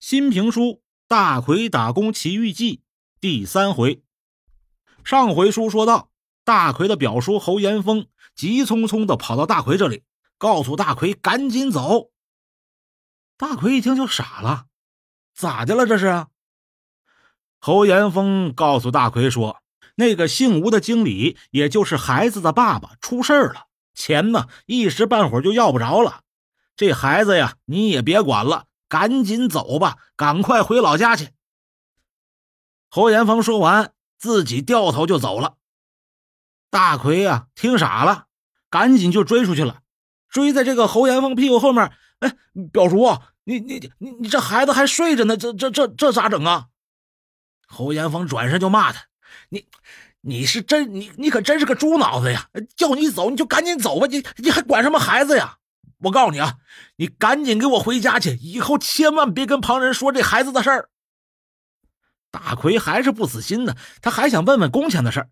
新评书《大奎打工奇遇记》第三回。上回书说到，大奎的表叔侯延峰急匆匆的跑到大奎这里，告诉大奎赶紧走。大奎一听就傻了，咋的了这是？侯延峰告诉大奎说，那个姓吴的经理，也就是孩子的爸爸出事了，钱呢一时半会儿就要不着了。这孩子呀，你也别管了。赶紧走吧，赶快回老家去。侯延峰说完，自己掉头就走了。大奎呀，听傻了，赶紧就追出去了，追在这个侯延峰屁股后面。哎，表叔，你你你你这孩子还睡着呢，这这这这咋整啊？侯延峰转身就骂他：“你你是真你你可真是个猪脑子呀！叫你走你就赶紧走吧，你你还管什么孩子呀？”我告诉你啊，你赶紧给我回家去，以后千万别跟旁人说这孩子的事儿。大奎还是不死心呢，他还想问问工钱的事儿。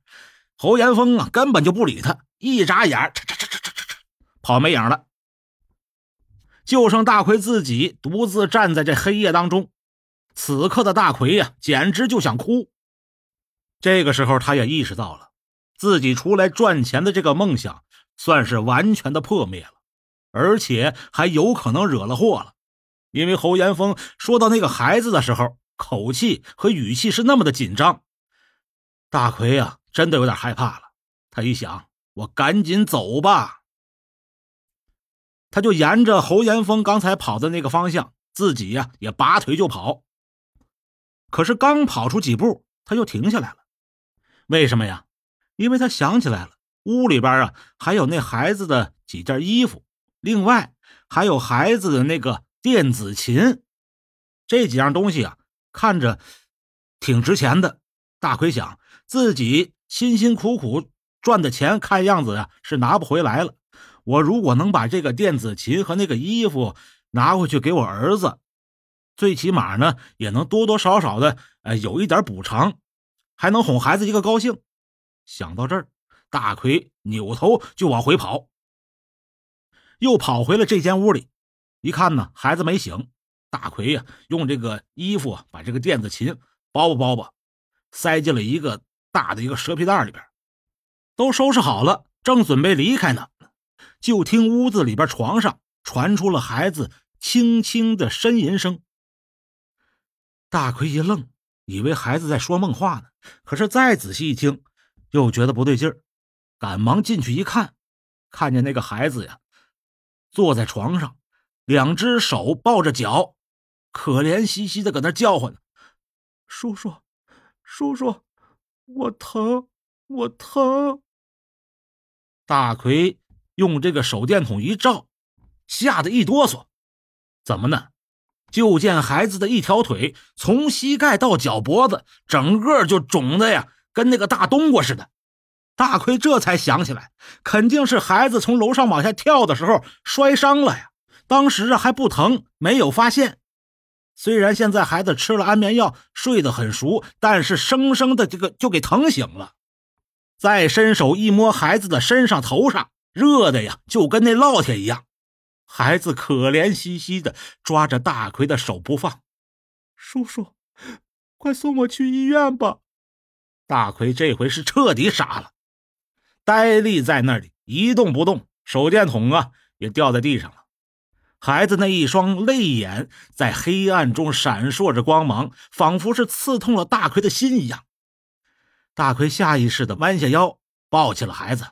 侯延峰啊，根本就不理他，一眨眼，嚓嚓嚓嚓嚓嚓嚓，跑没影了。就剩大奎自己独自站在这黑夜当中。此刻的大奎呀，简直就想哭。这个时候，他也意识到了，自己出来赚钱的这个梦想，算是完全的破灭了。而且还有可能惹了祸了，因为侯延峰说到那个孩子的时候，口气和语气是那么的紧张。大奎呀，真的有点害怕了。他一想，我赶紧走吧。他就沿着侯延峰刚才跑的那个方向，自己呀也拔腿就跑。可是刚跑出几步，他就停下来了。为什么呀？因为他想起来了，屋里边啊还有那孩子的几件衣服。另外还有孩子的那个电子琴，这几样东西啊，看着挺值钱的。大奎想，自己辛辛苦苦赚的钱，看样子呀是拿不回来了。我如果能把这个电子琴和那个衣服拿回去给我儿子，最起码呢也能多多少少的呃有一点补偿，还能哄孩子一个高兴。想到这儿，大奎扭头就往回跑。又跑回了这间屋里，一看呢，孩子没醒。大奎呀，用这个衣服把这个电子琴包吧包吧，塞进了一个大的一个蛇皮袋里边，都收拾好了，正准备离开呢，就听屋子里边床上传出了孩子轻轻的呻吟声。大奎一愣，以为孩子在说梦话呢，可是再仔细一听，又觉得不对劲儿，赶忙进去一看，看见那个孩子呀。坐在床上，两只手抱着脚，可怜兮兮的搁那叫唤呢。叔叔，叔叔，我疼，我疼。大奎用这个手电筒一照，吓得一哆嗦。怎么呢？就见孩子的一条腿从膝盖到脚脖子，整个就肿的呀，跟那个大冬瓜似的。大奎这才想起来，肯定是孩子从楼上往下跳的时候摔伤了呀。当时啊还不疼，没有发现。虽然现在孩子吃了安眠药，睡得很熟，但是生生的这个就给疼醒了。再伸手一摸孩子的身上、头上，热的呀，就跟那烙铁一样。孩子可怜兮兮的抓着大奎的手不放：“叔叔，快送我去医院吧！”大奎这回是彻底傻了。呆立在那里一动不动，手电筒啊也掉在地上了。孩子那一双泪眼在黑暗中闪烁着光芒，仿佛是刺痛了大奎的心一样。大奎下意识的弯下腰，抱起了孩子。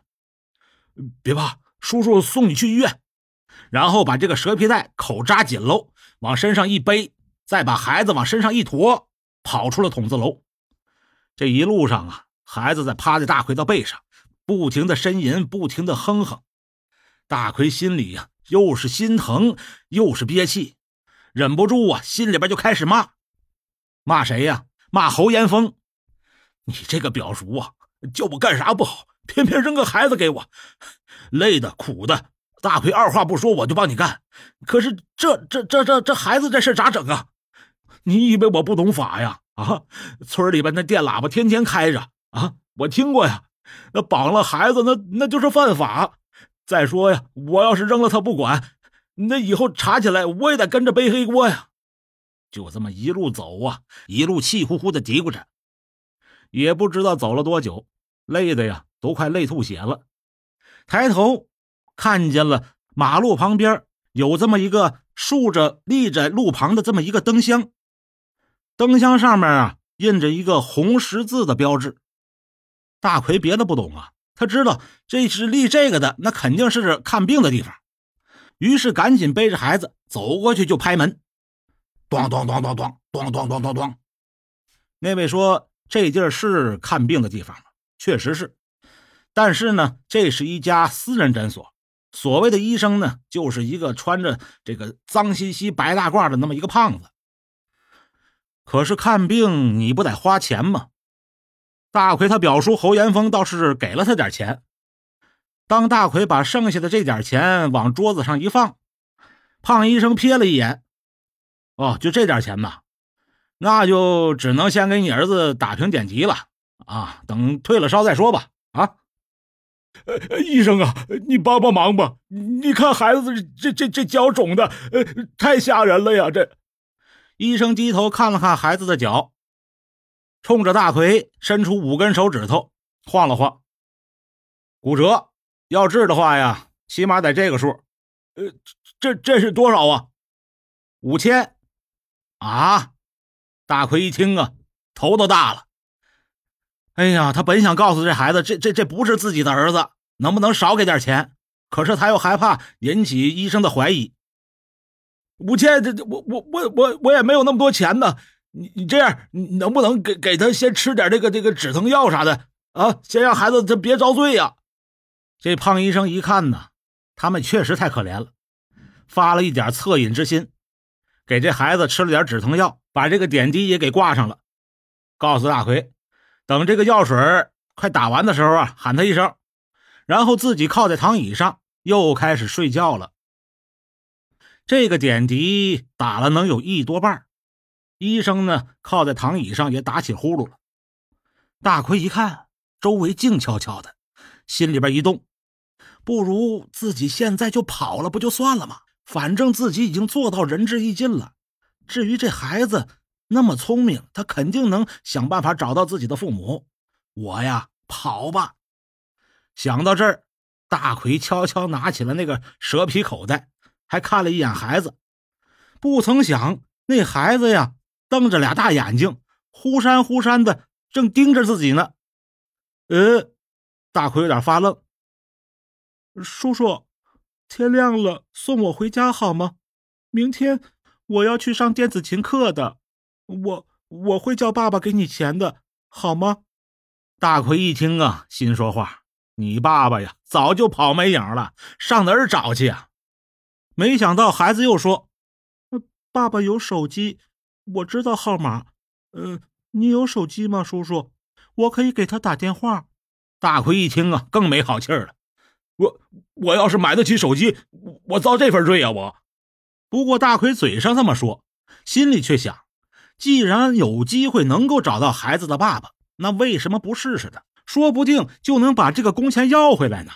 别怕，叔叔送你去医院。然后把这个蛇皮袋口扎紧喽，往身上一背，再把孩子往身上一驮，跑出了筒子楼。这一路上啊，孩子在趴在大奎的背上。不停的呻吟，不停的哼哼，大奎心里呀，又是心疼，又是憋气，忍不住啊，心里边就开始骂，骂谁呀？骂侯延峰！你这个表叔啊，叫我干啥不好，偏偏扔个孩子给我，累的苦的，大奎二话不说我就帮你干。可是这这这这这孩子这事咋整啊？你以为我不懂法呀？啊，村里边那电喇叭天天开着啊，我听过呀。那绑了孩子，那那就是犯法。再说呀，我要是扔了他不管，那以后查起来我也得跟着背黑锅呀。就这么一路走啊，一路气呼呼的嘀咕着，也不知道走了多久，累的呀都快累吐血了。抬头看见了马路旁边有这么一个竖着立在路旁的这么一个灯箱，灯箱上面啊印着一个红十字的标志。大奎别的不懂啊，他知道这是立这个的，那肯定是看病的地方。于是赶紧背着孩子走过去就拍门，咚咚咚咚咚咚咚咚咚咚。那位说：“这地儿是看病的地方？”确实是，但是呢，这是一家私人诊所。所谓的医生呢，就是一个穿着这个脏兮兮白大褂的那么一个胖子。可是看病你不得花钱吗？大奎他表叔侯延峰倒是给了他点钱。当大奎把剩下的这点钱往桌子上一放，胖医生瞥了一眼，哦，就这点钱吧，那就只能先给你儿子打瓶点滴了啊，等退了烧再说吧。啊，呃，医生啊，你帮帮忙吧！你看孩子这这这脚肿的，呃，太吓人了呀！这医生低头看了看孩子的脚，冲着大奎伸出五根手指头晃了晃，骨折。要治的话呀，起码得这个数，呃，这这是多少啊？五千啊！大奎一听啊，头都大了。哎呀，他本想告诉这孩子，这这这不是自己的儿子，能不能少给点钱？可是他又害怕引起医生的怀疑。五千，这这我我我我我也没有那么多钱呢。你你这样，你能不能给给他先吃点这个这个止疼药啥的啊？先让孩子这别遭罪呀。这胖医生一看呢，他们确实太可怜了，发了一点恻隐之心，给这孩子吃了点止疼药，把这个点滴也给挂上了，告诉大奎，等这个药水快打完的时候啊，喊他一声，然后自己靠在躺椅上又开始睡觉了。这个点滴打了能有一多半，医生呢靠在躺椅上也打起呼噜了。大奎一看周围静悄悄的。心里边一动，不如自己现在就跑了，不就算了吗？反正自己已经做到仁至义尽了。至于这孩子那么聪明，他肯定能想办法找到自己的父母。我呀，跑吧！想到这儿，大奎悄悄拿起了那个蛇皮口袋，还看了一眼孩子。不曾想，那孩子呀，瞪着俩大眼睛，忽闪忽闪的，正盯着自己呢。呃。大奎有点发愣。叔叔，天亮了，送我回家好吗？明天我要去上电子琴课的，我我会叫爸爸给你钱的，好吗？大奎一听啊，心说话：你爸爸呀，早就跑没影了，上哪儿找去啊？没想到孩子又说：“爸爸有手机，我知道号码。嗯，你有手机吗，叔叔？我可以给他打电话。”大奎一听啊，更没好气儿了。我我要是买得起手机，我遭这份罪啊！我。不过大奎嘴上这么说，心里却想：既然有机会能够找到孩子的爸爸，那为什么不试试呢？说不定就能把这个工钱要回来呢。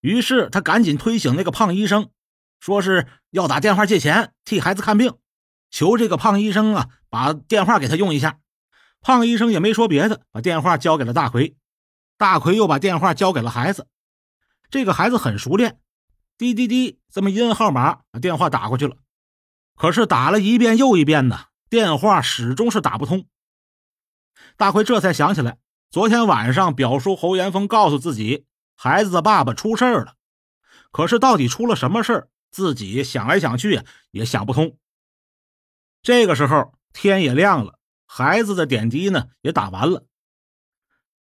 于是他赶紧推醒那个胖医生，说是要打电话借钱替孩子看病，求这个胖医生啊把电话给他用一下。胖医生也没说别的，把电话交给了大奎。大奎又把电话交给了孩子，这个孩子很熟练，滴滴滴，这么一摁号码，电话打过去了。可是打了一遍又一遍呢，电话始终是打不通。大奎这才想起来，昨天晚上表叔侯延峰告诉自己，孩子的爸爸出事了。可是到底出了什么事自己想来想去也想不通。这个时候天也亮了，孩子的点滴呢也打完了。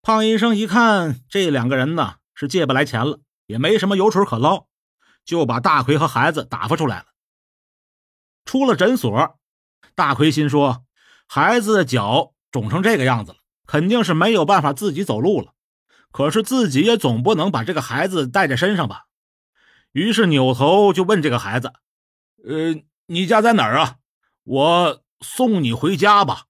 胖医生一看，这两个人呢是借不来钱了，也没什么油水可捞，就把大奎和孩子打发出来了。出了诊所，大奎心说：孩子的脚肿成这个样子了，肯定是没有办法自己走路了。可是自己也总不能把这个孩子带在身上吧？于是扭头就问这个孩子：“呃，你家在哪儿啊？我送你回家吧。”